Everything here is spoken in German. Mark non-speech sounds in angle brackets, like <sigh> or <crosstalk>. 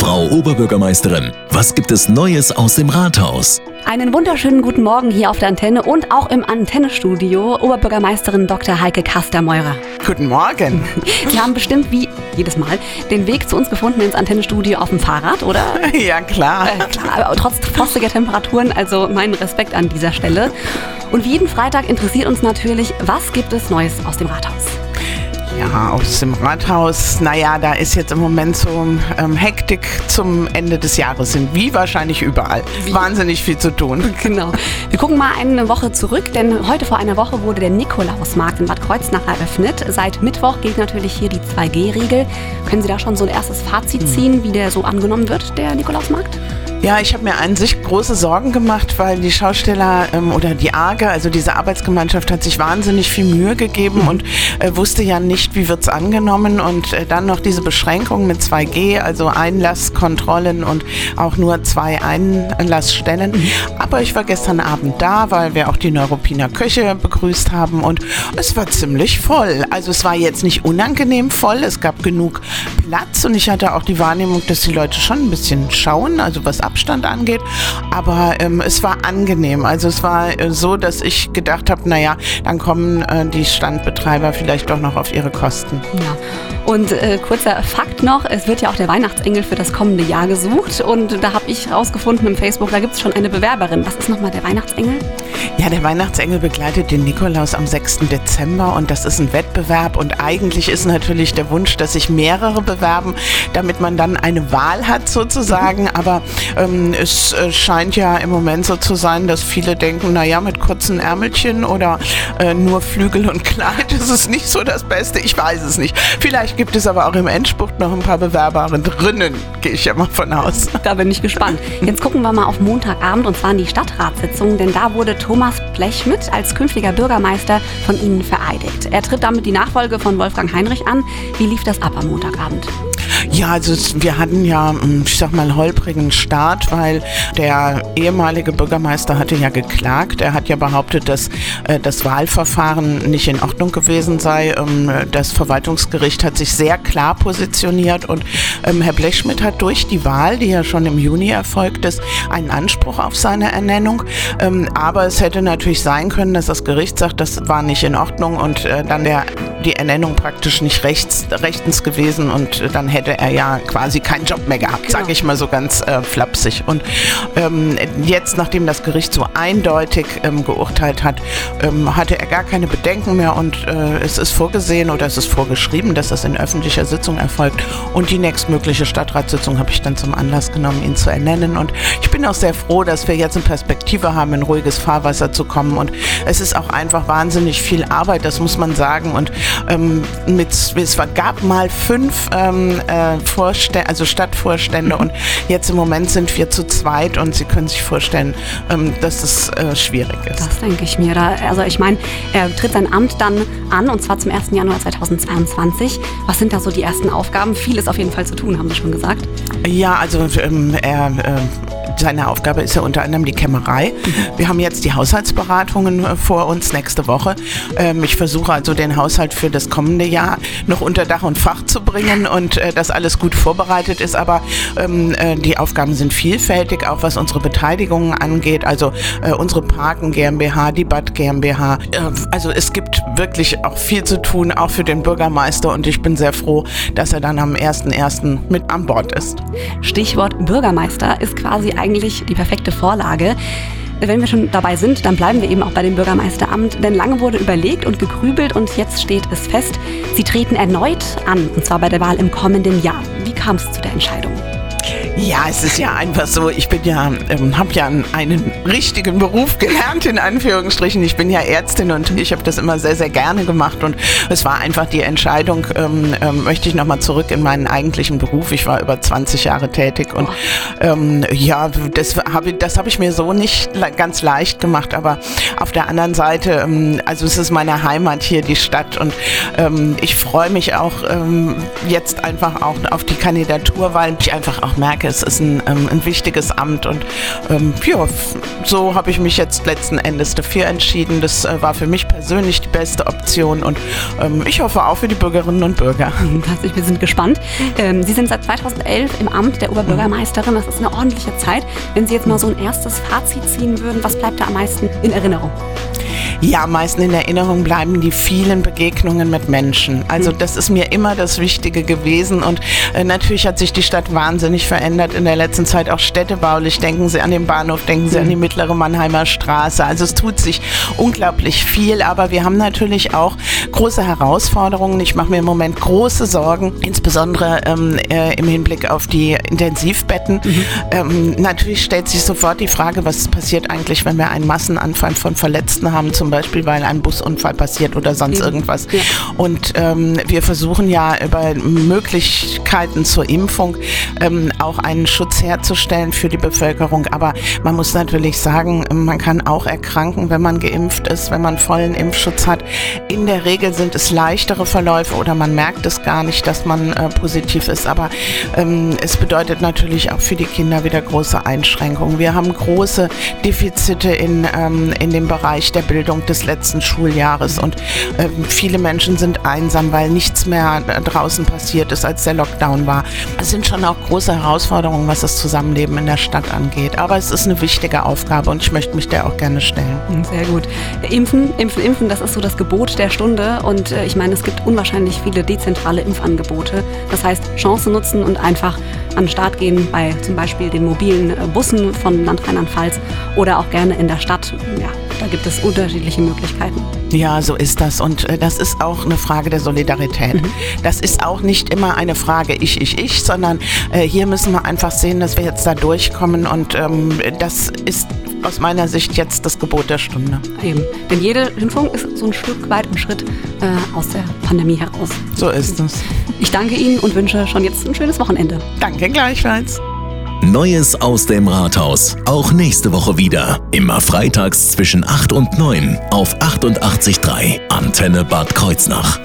Frau Oberbürgermeisterin, was gibt es Neues aus dem Rathaus? Einen wunderschönen guten Morgen hier auf der Antenne und auch im Antennestudio Oberbürgermeisterin Dr. Heike Kastermeurer. Guten Morgen. <laughs> Sie haben bestimmt wie jedes Mal den Weg zu uns gefunden ins Antennestudio auf dem Fahrrad, oder? <laughs> Ja, klar. Äh, klar, aber trotz frostiger Temperaturen, also mein Respekt an dieser Stelle. Und wie jeden Freitag interessiert uns natürlich, was gibt es Neues aus dem Rathaus? Ja, aus dem Rathaus, naja, da ist jetzt im Moment so ähm, Hektik zum Ende des Jahres sind, wie wahrscheinlich überall. Wie? Wahnsinnig viel zu tun. <laughs> Genau. Wir gucken mal eine Woche zurück, denn heute vor einer Woche wurde der Nikolausmarkt in Bad Kreuznach eröffnet. Seit Mittwoch gilt natürlich hier die 2G-Regel. Können Sie da schon so ein erstes Fazit ziehen, wie der so angenommen wird, der Nikolausmarkt? Ja, ich habe mir an sich große Sorgen gemacht, weil die Schausteller ähm, oder die AGE, also diese Arbeitsgemeinschaft, hat sich wahnsinnig viel Mühe gegeben und äh, wusste ja nicht, wie wird's angenommen. Und äh, dann noch diese Beschränkung mit 2G, also Einlasskontrollen und auch nur zwei Einlassstellen. Aber ich war gestern Abend da, weil wir auch die Neuropiner Köche begrüßt haben und es war ziemlich voll. Also es war jetzt nicht unangenehm voll, es gab genug Platz und ich hatte auch die Wahrnehmung, dass die Leute schon ein bisschen schauen, also was Abstand angeht. Aber ähm, es war angenehm. Also es war äh, so, dass ich gedacht habe, naja, dann kommen äh, die Standbetreiber vielleicht doch noch auf ihre Kosten. Ja. Und äh, kurzer Fakt noch, es wird ja auch der Weihnachtsengel für das kommende Jahr gesucht. Und da habe ich rausgefunden im Facebook, da gibt es schon eine Bewerberin. Was ist nochmal der Weihnachtsengel? Ja, der Weihnachtsengel begleitet den Nikolaus am 6. Dezember und das ist ein Wettbewerb. Und eigentlich ist natürlich der Wunsch, dass sich mehrere bewerben, damit man dann eine Wahl hat sozusagen. Aber ähm, es äh, scheint ja im Moment so zu sein, dass viele denken, naja, mit kurzen Ärmelchen oder äh, nur Flügel und Kleid <laughs> ist es nicht so das Beste. Ich weiß es nicht. Vielleicht gibt es aber auch im Endspurt noch ein paar Bewerberinnen drinnen, gehe ich ja mal von aus. Da bin ich gespannt. Jetzt gucken wir mal auf Montagabend und zwar in die Stadtratssitzung, denn da wurde Thomas Blechschmidt als künftiger Bürgermeister von Ihnen vereidigt. Er tritt damit die Nachfolge von Wolfgang Heinrich an. Wie lief das ab am Montagabend? Ja, also wir hatten ja, hm, ich sag mal, holprigen Start, weil der ehemalige Bürgermeister hatte ja geklagt. Er hat ja behauptet, dass äh, das Wahlverfahren nicht in Ordnung gewesen sei. Ähm, das Verwaltungsgericht hat sich sehr klar positioniert und ähm, Herr Blechschmidt hat durch die Wahl, die ja schon im Juni erfolgt ist, einen Anspruch auf seine Ernennung. Ähm, aber es hätte natürlich sein können, dass das Gericht sagt, das war nicht in Ordnung und äh, dann der, die Ernennung praktisch nicht rechts, rechtens gewesen und äh, dann hätte er ja quasi keinen Job mehr gehabt, genau. sage ich mal so ganz äh, flapsig. Und ähm, jetzt, nachdem das Gericht so eindeutig ähm, geurteilt hat, ähm, hatte er gar keine Bedenken mehr und äh, es ist vorgesehen oder es ist vorgeschrieben, dass das in öffentlicher Sitzung erfolgt. Und die nächstmögliche Stadtratssitzung habe ich dann zum Anlass genommen, ihn zu ernennen. Und ich bin auch sehr froh, dass wir jetzt eine Perspektive haben, in ruhiges Fahrwasser zu kommen. Und es ist auch einfach wahnsinnig viel Arbeit, das muss man sagen. Und ähm, mit, es gab mal fünf ähm, äh, Vorstände, also Stadtvorstände und jetzt im Moment sind wir zu zweit und Sie können sich vorstellen, ähm, dass es äh, schwierig ist. Das denke ich mir. Da, also ich meine, er tritt sein Amt dann an und zwar zum 1. Januar 2022. Was sind da so die ersten Aufgaben? Viel ist auf jeden Fall zu tun, haben Sie schon gesagt. Ja, also ähm, er äh, seine Aufgabe ist ja unter anderem die Kämmerei. Wir haben jetzt die Haushaltsberatungen äh, vor uns nächste Woche. Ähm, ich versuche also den Haushalt für das kommende Jahr noch unter Dach und Fach zu bringen und äh, dass alles gut vorbereitet ist. Aber ähm, äh, die Aufgaben sind vielfältig, auch was unsere Beteiligungen angeht. Also unsere Parken GmbH, die Bad GmbH. also es gibt wirklich auch viel zu tun, auch für den Bürgermeister. Und ich bin sehr froh, dass er dann am 1.1. mit an Bord ist. Stichwort Bürgermeister ist quasi eigentlich die perfekte Vorlage. Wenn wir schon dabei sind, dann bleiben wir eben auch bei dem Bürgermeisteramt, denn lange wurde überlegt und gegrübelt und jetzt steht es fest, Sie treten erneut an, und zwar bei der Wahl im kommenden Jahr. Wie kam es zu der Entscheidung? Ja, es ist ja einfach so, ich bin ja, ähm, habe ja einen richtigen Beruf gelernt, in Anführungsstrichen. Ich bin ja Ärztin und ich habe das immer sehr, sehr gerne gemacht und es war einfach die Entscheidung, ähm, ähm, möchte ich nochmal zurück in meinen eigentlichen Beruf. Ich war über 20 Jahre tätig und ähm, ja, das habe das hab ich mir so nicht ganz leicht gemacht, aber auf der anderen Seite, ähm, also es ist meine Heimat hier, die Stadt und ähm, ich freue mich auch jetzt einfach auch auf die Kandidatur, weil ich einfach auch merke, merke, es ist ein, ähm, ein wichtiges Amt und ähm, ja, so habe ich mich jetzt letzten Endes dafür entschieden. Das äh, war für mich persönlich die beste Option und ähm, ich hoffe auch für die Bürgerinnen und Bürger. <laughs> Wir sind gespannt. Ähm, Sie sind seit 2011 im Amt der Oberbürgermeisterin. Das ist eine ordentliche Zeit. Wenn Sie jetzt mal so ein erstes Fazit ziehen würden, was bleibt da am meisten in Erinnerung? Ja, am meisten in Erinnerung bleiben die vielen Begegnungen mit Menschen. Also das ist mir immer das Wichtige gewesen und äh, natürlich hat sich die Stadt wahnsinnig verändert in der letzten Zeit, auch städtebaulich. Denken Sie an den Bahnhof, denken Sie an die mittlere Mannheimer Straße. Also es tut sich unglaublich viel, aber wir haben natürlich auch große Herausforderungen. Ich mache mir im Moment große Sorgen, insbesondere ähm, äh, im Hinblick auf die Intensivbetten. Mhm. Ähm, natürlich stellt sich sofort die Frage, was passiert eigentlich, wenn wir einen Massenanfall von Verletzten haben, zum Beispiel weil ein Busunfall passiert oder sonst irgendwas. Ja. Und ähm, wir versuchen ja über Möglichkeiten zur Impfung ähm, auch einen Schutz herzustellen für die Bevölkerung. Aber man muss natürlich sagen, man kann auch erkranken, wenn man geimpft ist, wenn man vollen Impfschutz hat. In der Regel sind es leichtere Verläufe oder man merkt es gar nicht, dass man äh, positiv ist. Aber ähm, es bedeutet natürlich auch für die Kinder wieder große Einschränkungen. Wir haben große Defizite in, ähm, in dem Bereich der Bildung des letzten Schuljahres. Und äh, viele Menschen sind einsam, weil nichts mehr draußen passiert ist, als der Lockdown war. Es sind schon auch große Herausforderungen, was das Zusammenleben in der Stadt angeht. Aber es ist eine wichtige Aufgabe und ich möchte mich der auch gerne stellen. Hm, sehr gut. Impfen, impfen, impfen, das ist so das Gebot der Stunde. Und äh, ich meine, es gibt unwahrscheinlich viele dezentrale Impfangebote. Das heißt, Chance nutzen und einfach an den Start gehen bei zum Beispiel den mobilen äh, Bussen von Land Rheinland-Pfalz oder auch gerne in der Stadt. Ja, da gibt es unterschiedliche Möglichkeiten. Ja, so ist das. Und äh, das ist auch eine Frage der Solidarität. Mhm. Das ist auch nicht immer eine Frage ich, ich, ich, sondern äh, hier müssen wir einfach sehen, dass wir jetzt da durchkommen. Und ähm, das ist aus meiner Sicht jetzt das Gebot der Stunde. Eben. Denn jede Impfung ist so ein Stück weit ein Schritt äh, aus der Pandemie heraus. So ist es. Ich danke Ihnen und wünsche schon jetzt ein schönes Wochenende. Danke gleichfalls. Neues aus dem Rathaus. Auch nächste Woche wieder. Immer freitags zwischen 8 und 9 auf 88.3 Antenne Bad Kreuznach.